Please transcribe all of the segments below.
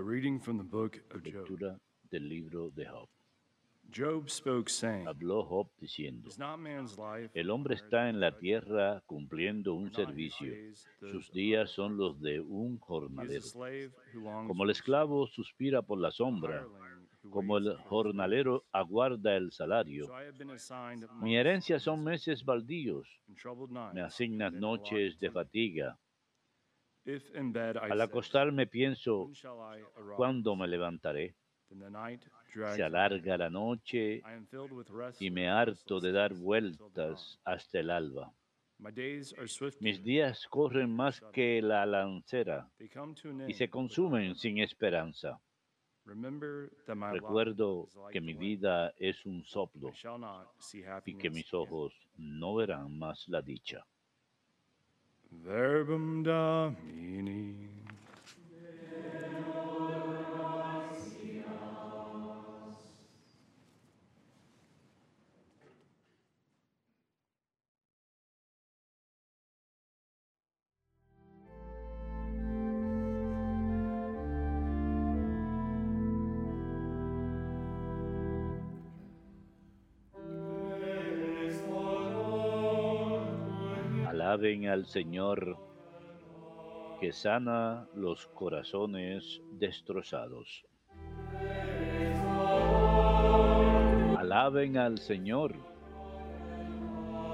A reading from the book of Job. Lectura del libro de Job. Job spoke, saying, Habló Job diciendo, Is not man's life el hombre está en la tierra cumpliendo un servicio. Sus días son los de un jornalero. Como el esclavo suspira por la sombra, como el jornalero aguarda el salario. Mi herencia son meses baldíos. Me asignas noches de fatiga. Al acostarme pienso? ¿cuándo me levantaré? Se alarga la noche y me harto de dar vueltas hasta el alba. Mis días corren más que la lancera y se consumen sin esperanza. Recuerdo que mi vida es un soplo y que mis ojos no verán más la dicha. Verbum Domini. Al Señor que sana los corazones destrozados. Alaben al Señor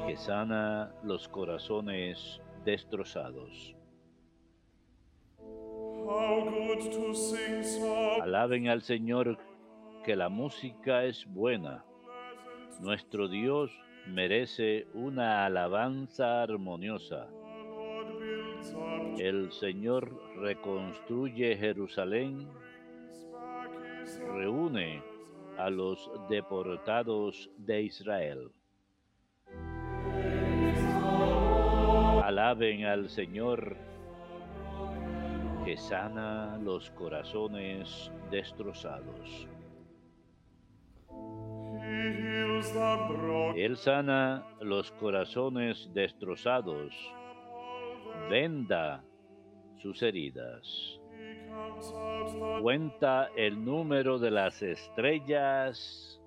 que sana los corazones destrozados. Alaben al Señor que la música es buena. Nuestro Dios merece una alabanza armoniosa. El Señor reconstruye Jerusalén, reúne a los deportados de Israel. Alaben al Señor que sana los corazones destrozados. Él sana los corazones destrozados, venda sus heridas. Cuenta el número de las estrellas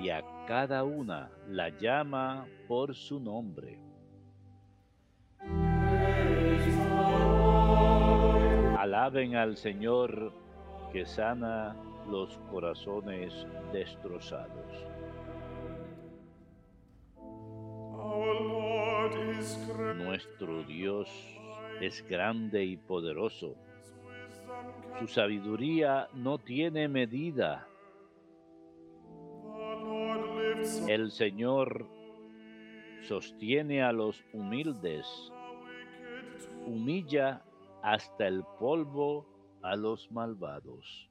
y a cada una la llama por su nombre. Alaben al Señor que sana los corazones destrozados. Nuestro Dios es grande y poderoso. Su sabiduría no tiene medida. El Señor sostiene a los humildes, humilla hasta el polvo a los malvados.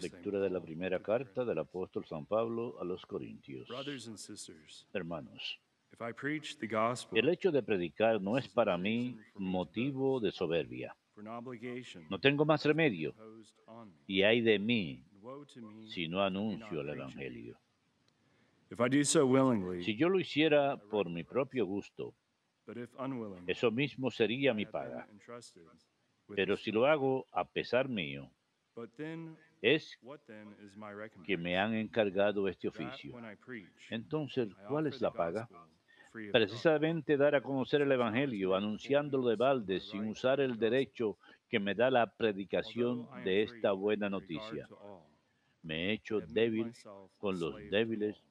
Lectura de la primera carta del apóstol San Pablo a los Corintios. Brothers and sisters, Hermanos, el hecho de predicar no es para mí motivo de soberbia. No tengo más remedio, y hay de mí si no anuncio el Evangelio. Si yo lo hiciera por mi propio gusto, eso mismo sería mi paga. Pero si lo hago a pesar mío, es que me han encargado este oficio. Entonces, ¿cuál es la paga? Precisamente dar a conocer el Evangelio, anunciándolo de balde, sin usar el derecho que me da la predicación de esta buena noticia. Me he hecho débil con los débiles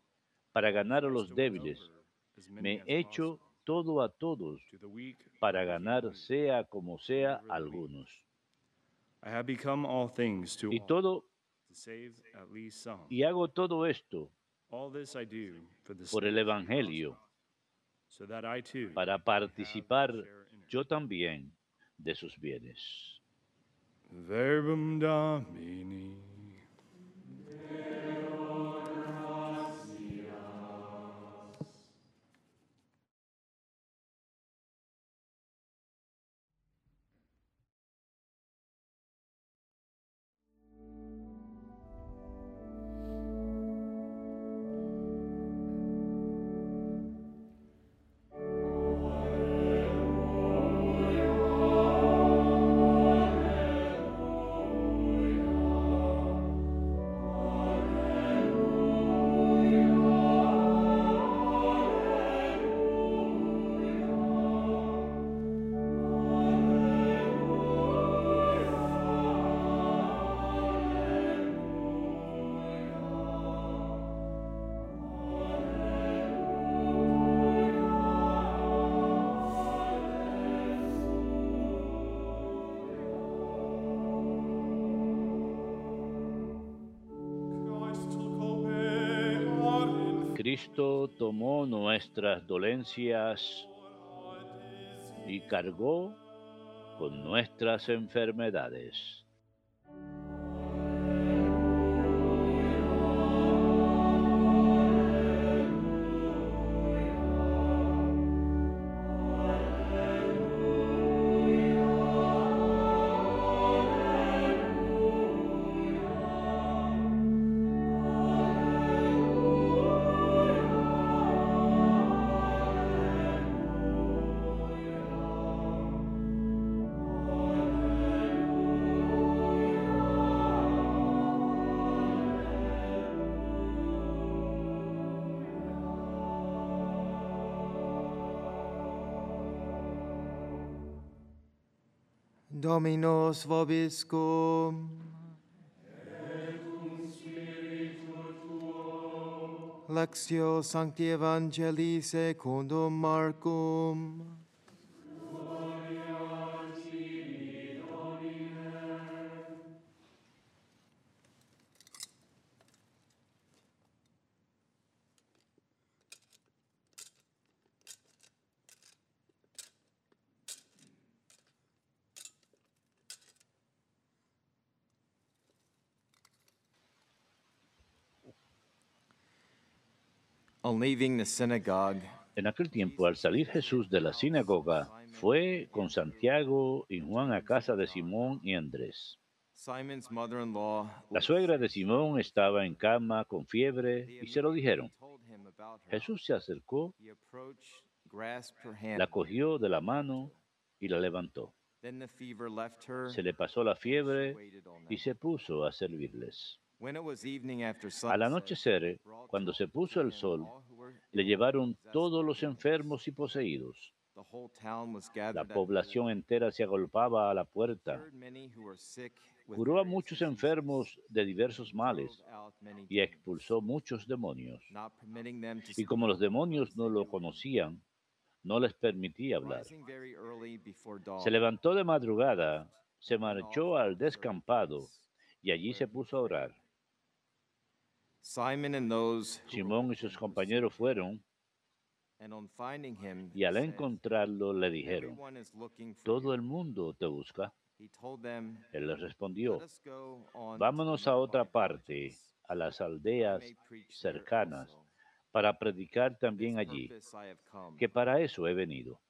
para ganar a los débiles. Me he hecho. Todo a todos para ganar, sea como sea, algunos. Y todo, y hago todo esto por el Evangelio, para participar yo también de sus bienes. Verbum Domini. Cristo tomó nuestras dolencias y cargó con nuestras enfermedades. Dominus vobiscum. Lectio Sancti Evangelii secundum Marcum. En aquel tiempo, al salir Jesús de la sinagoga, fue con Santiago y Juan a casa de Simón y Andrés. Simon's mother-in-law La suegra de Simón estaba en cama con fiebre y se lo dijeron. Jesús se acercó, la cogió de la mano y la levantó. Then the fever left her. Se le pasó la fiebre y se puso a servirles. Al anochecer, cuando se puso el sol, le llevaron todos los enfermos y poseídos. La población entera se agolpaba a la puerta. Curó a muchos enfermos de diversos males y expulsó muchos demonios. Y como los demonios no lo conocían, no les permitía hablar. Se levantó de madrugada, se marchó al descampado y allí se puso a orar. Simón y sus compañeros fueron y al encontrarlo le dijeron, "Everyone is looking for todo you." el mundo te busca. He told them, Él les respondió, "Let us go on to vámonos a otra parte, a las aldeas cercanas, para predicar también allí, purpose I have come." que para eso he venido.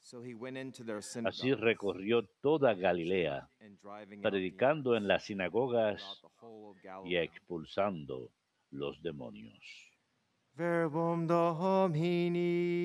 So he went into their Así recorrió toda Galilea, predicando en las sinagogas y expulsando los demonios. Verbum Domini.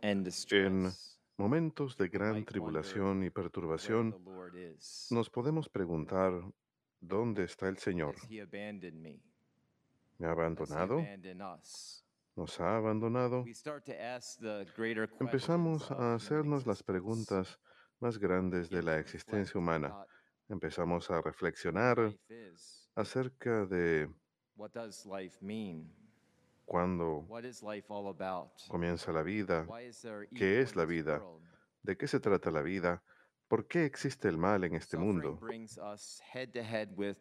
En distress, momentos de gran tribulación y perturbación, nos podemos preguntar, ¿dónde está el Señor? Me? ¿Me ha abandonado? ¿Nos ha abandonado? Empezamos a hacernos las preguntas más grandes de la existencia humana. Empezamos a what reflexionar acerca de cuándo comienza la vida, ¿Qué es la vida? de qué se trata la vida, por qué existe el mal en este mundo.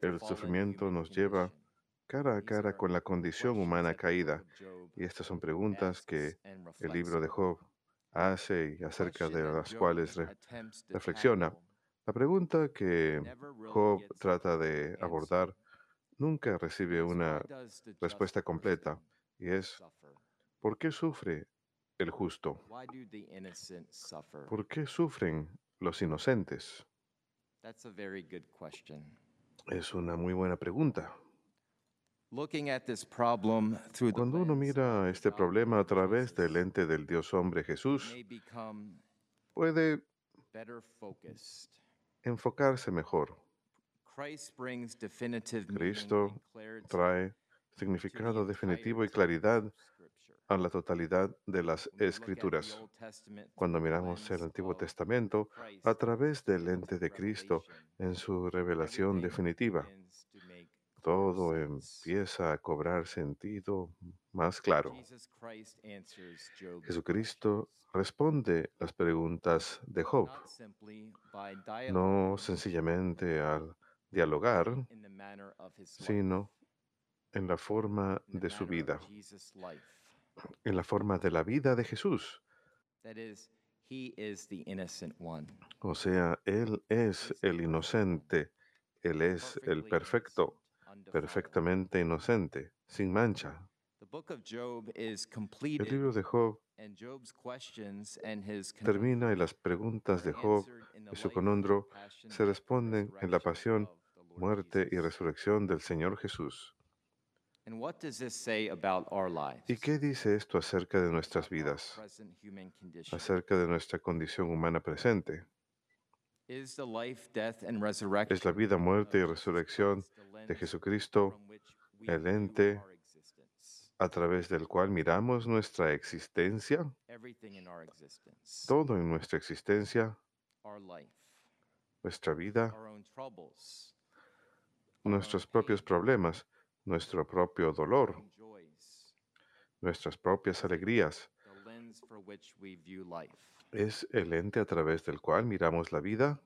El sufrimiento nos lleva cara a cara con la condición humana caída. Y estas son preguntas que el libro de. Job hace y acerca de las cuales re- reflexiona. La pregunta que Job trata de abordar nunca recibe una respuesta completa y es? ¿por qué sufre el justo? ¿Por qué sufren los inocentes? That's a very good question. Es una muy buena pregunta. Cuando uno mira este God problema a través del lente del Dios hombre Jesús, puede enfocarse mejor. Cristo Trae significado definitivo y claridad a la totalidad de las escrituras. Cuando miramos el Antiguo Testamento a través del lente de Cristo en su revelación definitiva, todo empieza a cobrar sentido más claro. Jesucristo responde las preguntas de Job, no sencillamente al dialogar, sino en la forma de su vida, en la forma de la vida de Jesús. O sea, Él es el inocente, Él es el perfecto, perfectamente inocente, sin mancha. El libro de Job termina y las preguntas de Job y su conundro se responden en la pasión, muerte y resurrección del Señor Jesús. ¿Y qué dice esto acerca de nuestras vidas, acerca de nuestra condición humana presente? ¿Es la vida, muerte y resurrección de Jesucristo el ente a través del cual miramos nuestra existencia? Todo en nuestra existencia, nuestra vida, nuestros propios problemas, nuestro propio dolor, nuestras propias alegrías. Es el lente a través del cual miramos la vida.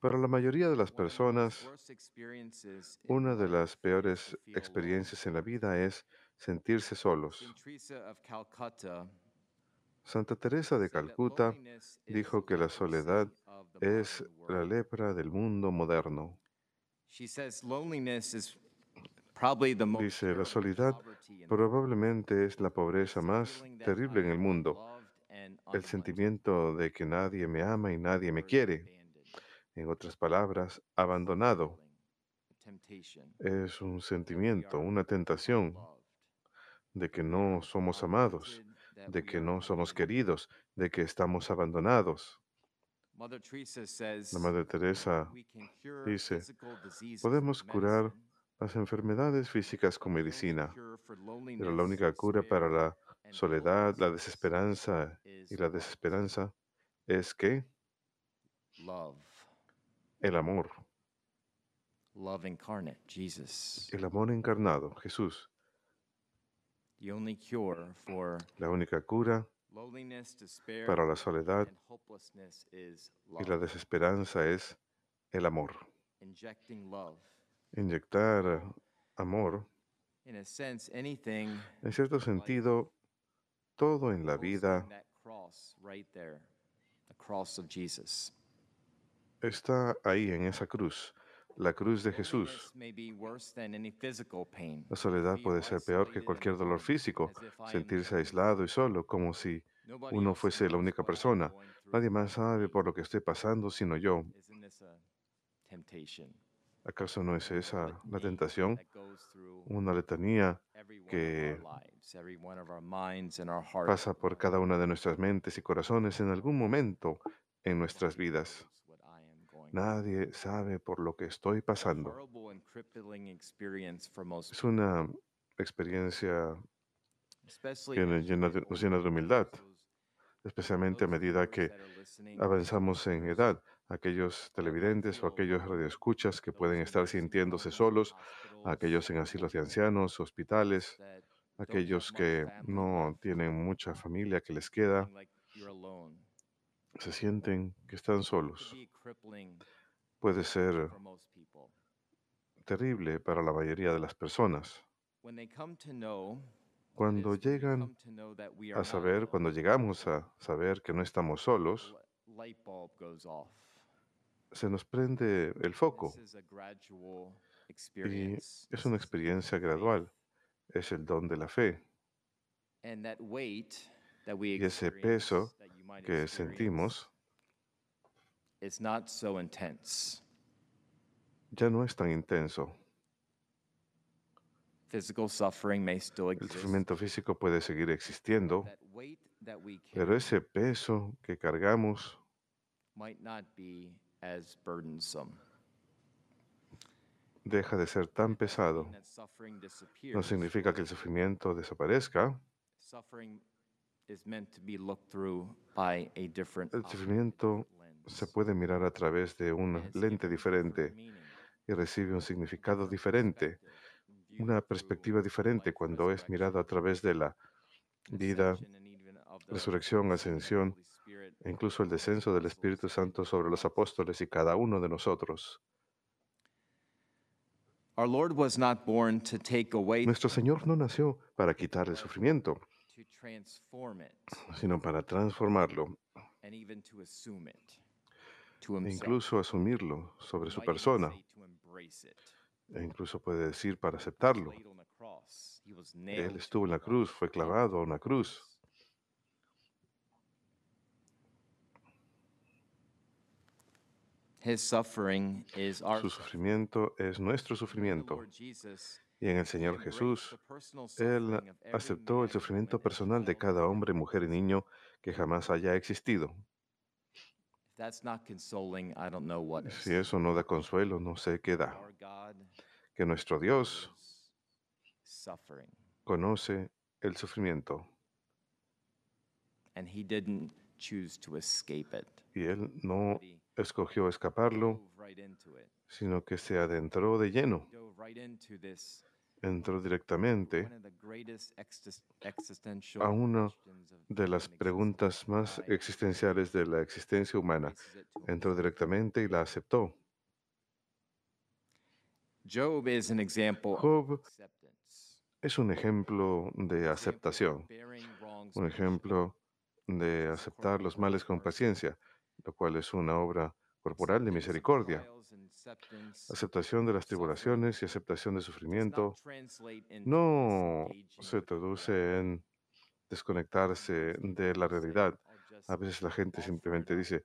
Para la mayoría de las personas, una de las peores experiencias en la vida es sentirse solos. Santa Teresa de Calcuta dijo que la soledad es la lepra del mundo moderno. Dice, la soledad probablemente es la pobreza más terrible en el mundo, el sentimiento de que nadie me ama y nadie me quiere. En otras palabras, abandonado. Es un sentimiento, una tentación de que no somos amados, de que no somos queridos, de que estamos abandonados. La Madre Teresa dice, podemos curar las enfermedades físicas con medicina, pero la única cura para la soledad, la desesperanza y la desesperanza es que el amor, el amor encarnado, Jesús. La única cura para la soledad y la desesperanza es el amor. Inyectar amor, en cierto sentido, todo en la vida está ahí en esa cruz, la cruz de Jesús. La soledad puede ser peor que cualquier dolor físico, sentirse aislado y solo, como si uno fuese la única persona. Nadie más sabe por lo que estoy pasando sino yo. ¿Acaso no es esa la tentación? Una letanía que pasa por cada una de nuestras mentes y corazones en algún momento en nuestras vidas. Nadie sabe por lo que estoy pasando. Es una experiencia que nos llena de, nos llena de humildad, especialmente a medida que avanzamos en edad. Aquellos televidentes o aquellos radioescuchas que pueden estar sintiéndose solos, aquellos en asilos de ancianos, hospitales, aquellos que no tienen mucha familia que les queda, se sienten que están solos. Puede ser terrible para la mayoría de las personas. Cuando llegan a saber, cuando llegamos a saber que no estamos solos, se nos prende el foco. Y es una experiencia gradual. Es el don de la fe. Y ese peso que sentimos ya no es tan intenso. El sufrimiento físico puede seguir existiendo, pero ese peso que cargamos deja de ser tan pesado. No significa que el sufrimiento desaparezca. El eye, sufrimiento se puede mirar a través de un lente diferente y recibe un significado diferente, una perspectiva diferente cuando es mirado a través de la vida, resurrección, ascensión, e incluso el descenso del Espíritu Santo sobre los apóstoles y cada uno de nosotros. Our Lord was not born to take away Nuestro Señor no nació para quitar el sufrimiento, sino para transformarlo e incluso asumirlo sobre su persona, e incluso puede decir para aceptarlo. Él estuvo en la cruz, fue clavado a una cruz. His suffering is our Su suffering. sufrimiento es nuestro sufrimiento. Y en el Señor Jesús, Él aceptó el sufrimiento personal de cada hombre, mujer y niño que jamás haya existido. Si eso no da consuelo, no sé qué da. Que nuestro Dios conoce el sufrimiento. Y Él no escogió escaparlo, sino que se adentró de lleno, entró directamente a una de las preguntas más existenciales de la existencia humana. Entró directamente y la aceptó. Job es un ejemplo de aceptación, un ejemplo de aceptar los males con paciencia, lo cual es una obra corporal de misericordia. Aceptación de las tribulaciones y aceptación de sufrimiento no se traduce en desconectarse de la realidad. A veces la gente simplemente dice,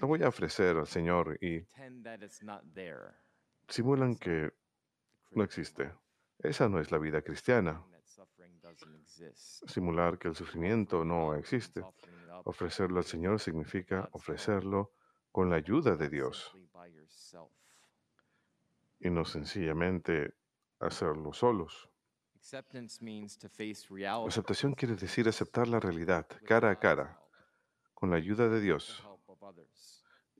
lo voy a ofrecer al Señor y simulan que no existe. Esa no es la vida cristiana. Simular que el sufrimiento no existe. Ofrecerlo al Señor significa ofrecerlo con la ayuda de Dios y no sencillamente hacerlo solos. Aceptación quiere decir aceptar la realidad cara a cara, con la ayuda de Dios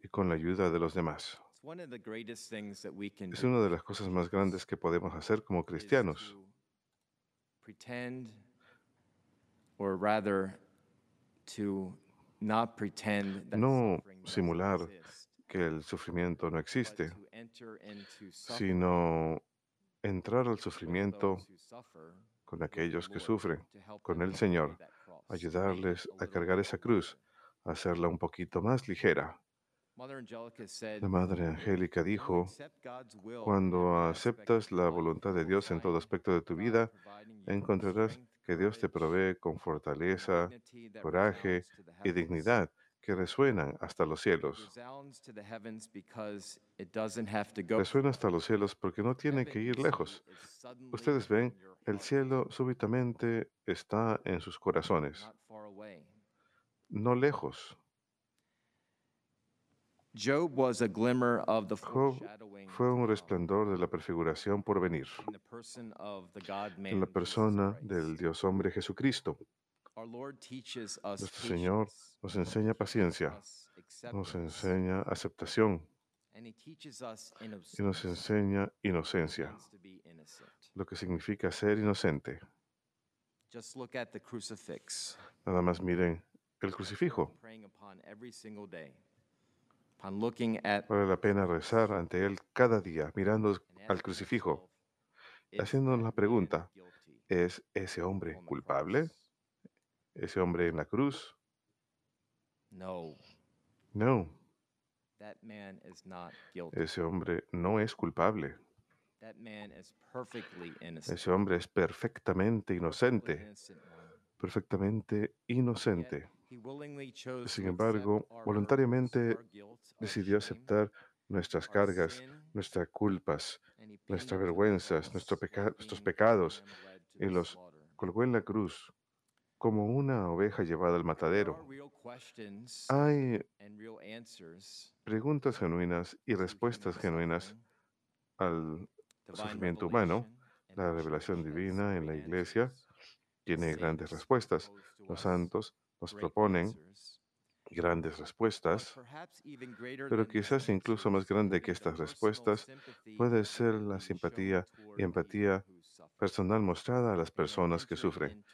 y con la ayuda de los demás. Es una de las cosas más grandes que podemos hacer como is cristianos. Pretend or rather to not pretend that No simular Que el sufrimiento no existe, sino entrar al sufrimiento con aquellos que sufren, con el Señor, ayudarles a cargar esa cruz, hacerla un poquito más ligera. La Madre Angélica "When you dijo, cuando aceptas la voluntad de Dios en todo aspecto de tu vida, encontrarás que Dios te provee con fortaleza, coraje y dignidad que resuenan hasta los cielos. Resuena hasta los cielos porque no tiene Heaven, que ir lejos. Ustedes ven, el cielo súbitamente está en sus corazones, no lejos. Job was a glimmer of the Job foreshadowing Fue un resplandor de la prefiguración por venir, en la persona del Dios hombre Jesucristo. Our Lord teaches us Nuestro Señor nos enseña paciencia, nos enseña aceptación and he teaches us y nos enseña inocencia, lo que significa ser inocente. Just look at the crucifix, Nada más miren el crucifijo. Vale la pena rezar ante él cada día, mirando and al crucifijo. yourself, "Is haciéndonos la pregunta, ¿Es ese hombre culpable? cross?" ¿Ese hombre en la cruz? No, No, ese hombre no es culpable. Ese hombre es perfectamente inocente, perfectamente inocente. Sin embargo, voluntariamente Decidió aceptar nuestras cargas, nuestras culpas, nuestras vergüenzas, nuestro peca- nuestros pecados, y los colgó en la cruz como una oveja llevada al matadero. Hay preguntas genuinas y respuestas genuinas al sufrimiento humano, la revelación divina en la iglesia tiene grandes respuestas. Los santos nos proponen grandes respuestas, pero quizás incluso más grande que estas respuestas puede ser la simpatía y empatía personal mostrada a las personas que sufren.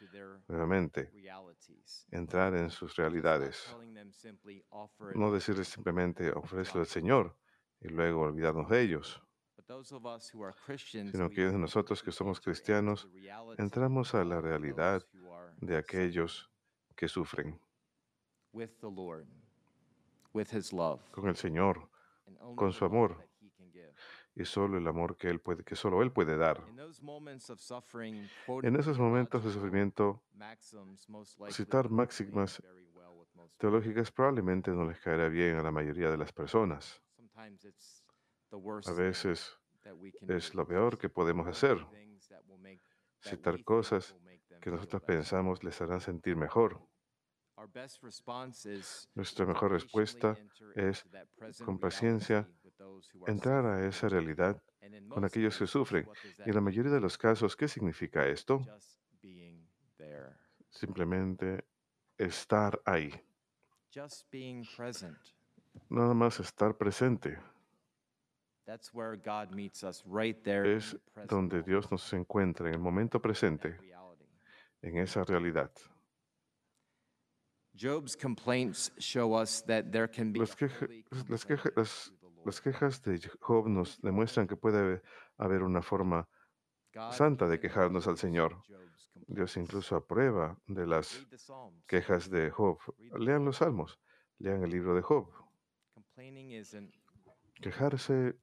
Nuevamente, entrar en sus realidades. No decirles simplemente ofrécelo al Señor y luego olvidarnos de ellos, sino que nosotros que somos cristianos entramos a la realidad de aquellos que sufren con el Señor, con su amor y solo el amor que él puede, que solo él puede dar. En esos momentos de sufrimiento, citar máximas teológicas probablemente no les caerá bien a la mayoría de las personas. A veces es lo peor que podemos hacer. Citar cosas que nosotros pensamos les harán sentir mejor. Nuestra mejor respuesta es, con paciencia, entrar a esa realidad con aquellos que sufren. Y en la mayoría de los casos, ¿qué significa esto? Simplemente estar ahí. Nada más estar presente. Es donde Dios nos encuentra en el momento presente, en esa realidad. Las, queja- las queja- las- las quejas de Job nos demuestran que puede haber una forma santa de quejarnos al Señor. Dios incluso aprueba de las quejas de Job. Lean los salmos, lean el libro de Job. Quejarse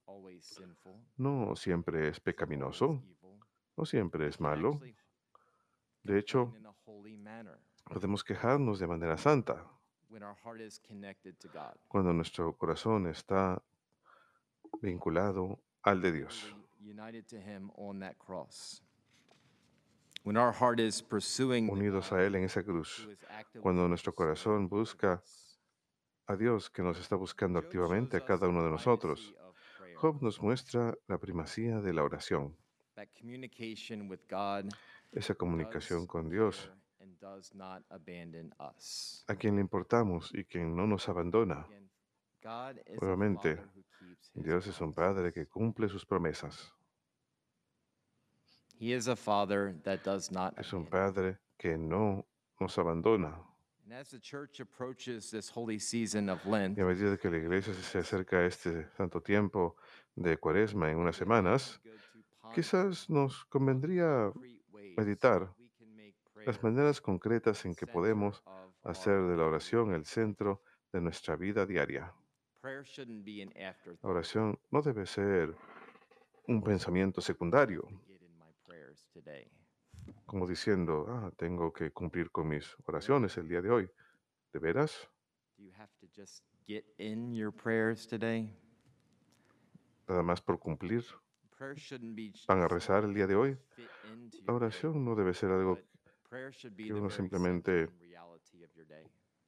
no siempre es pecaminoso, no siempre es malo. De hecho, podemos quejarnos de manera santa. Cuando nuestro corazón está vinculado al de Dios. Unidos a Él en esa cruz. Cuando nuestro corazón busca a Dios que nos está buscando activamente a cada uno de nosotros. Job nos muestra la primacía de la oración, esa comunicación con Dios, a quien le importamos y quien no nos abandona. Nuevamente, Dios es un Padre que cumple sus promesas. Es un Padre que no nos abandona. Y a medida que la iglesia se acerca a este santo tiempo de cuaresma en unas semanas, quizás nos convendría meditar las maneras concretas en que podemos hacer de la oración el centro de nuestra vida diaria. La oración no debe ser un pensamiento secundario, como diciendo, ah, tengo que cumplir con mis oraciones el día de hoy. ¿De veras? Nada más por cumplir. ¿Van a rezar el día de hoy? La oración no debe ser algo que uno simplemente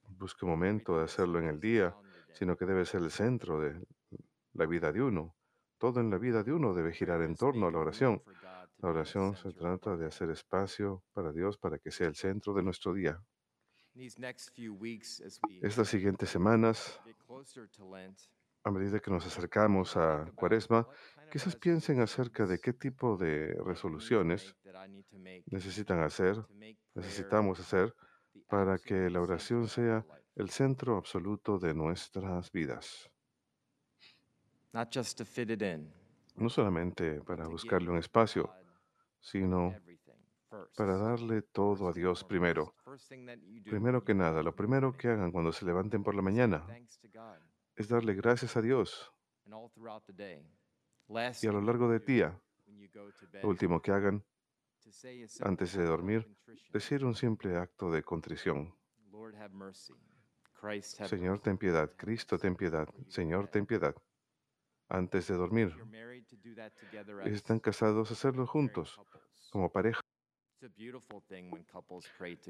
busque un momento de hacerlo en el día, sino que debe ser el centro de la vida de uno. Todo en la vida de uno debe girar en torno a la oración. La oración se trata de hacer espacio para Dios para que sea el centro de nuestro día. Estas siguientes semanas, a medida que nos acercamos a Cuaresma, quizás piensen acerca de qué tipo de resoluciones necesitan hacer, necesitamos hacer para que la oración sea el centro absoluto de nuestras vidas. No solamente para buscarle un espacio, sino para darle todo a Dios primero. Primero que nada, lo primero que hagan cuando se levanten por la mañana es darle gracias a Dios. Y a lo largo del día, lo último que hagan antes de dormir, decir un simple acto de contrición. Señor, ten piedad. Cristo, ten piedad. Señor, ten piedad. Antes de dormir. Están casados, hacerlo juntos, como pareja.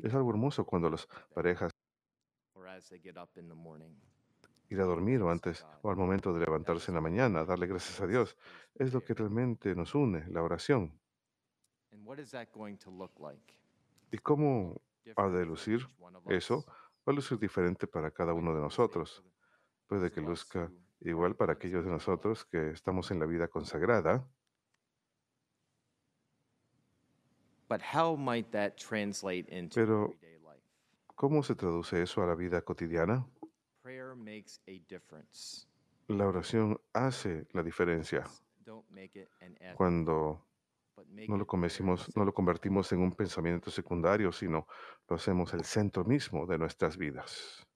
Es algo hermoso cuando las parejas ir a dormir o antes o al momento de levantarse en la mañana, darle gracias a Dios. Es lo que realmente nos une, la oración. ¿Y cómo ha de lucir eso? Va a lucir diferente para cada uno de nosotros. Puede que luzca igual para aquellos de nosotros que estamos en la vida consagrada, But how might that translate into Pero-? ¿Cómo se traduce eso a la vida cotidiana? La oración hace la diferencia. Don't make it an ethic, cuando no lo, no lo convertimos en un pensamiento secundario, sino lo hacemos el centro mismo de nuestras vidas.